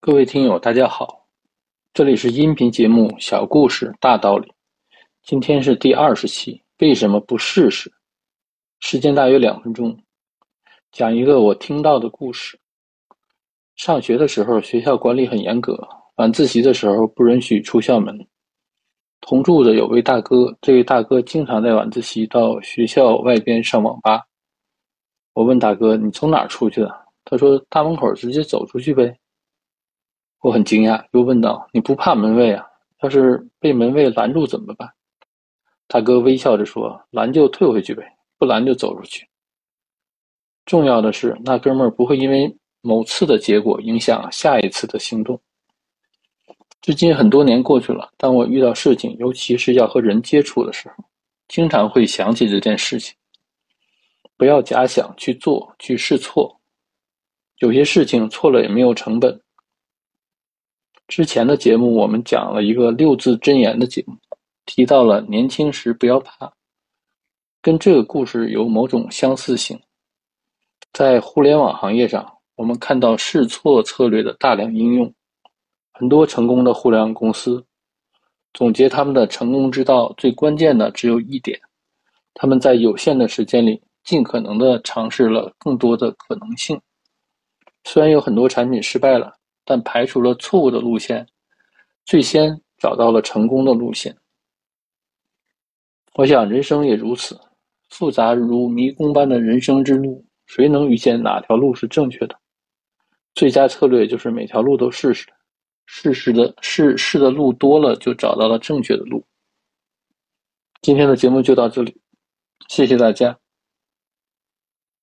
各位听友，大家好，这里是音频节目《小故事大道理》，今天是第二十期，为什么不试试？时间大约两分钟，讲一个我听到的故事。上学的时候，学校管理很严格，晚自习的时候不允许出校门。同住的有位大哥，这位大哥经常在晚自习到学校外边上网吧。我问大哥：“你从哪儿出去的？”他说：“大门口直接走出去呗。”我很惊讶，又问道：“你不怕门卫啊？要是被门卫拦住怎么办？”大哥微笑着说：“拦就退回去呗，不拦就走出去。重要的是，那哥们儿不会因为某次的结果影响下一次的行动。”至今很多年过去了，当我遇到事情，尤其是要和人接触的时候，经常会想起这件事情。不要假想去做，去试错，有些事情错了也没有成本。之前的节目我们讲了一个六字真言的节目，提到了年轻时不要怕，跟这个故事有某种相似性。在互联网行业上，我们看到试错策略的大量应用，很多成功的互联网公司总结他们的成功之道，最关键的只有一点：他们在有限的时间里，尽可能的尝试了更多的可能性。虽然有很多产品失败了。但排除了错误的路线，最先找到了成功的路线。我想人生也如此，复杂如迷宫般的人生之路，谁能预见哪条路是正确的？最佳策略就是每条路都试试，试试的试试的路多了，就找到了正确的路。今天的节目就到这里，谢谢大家。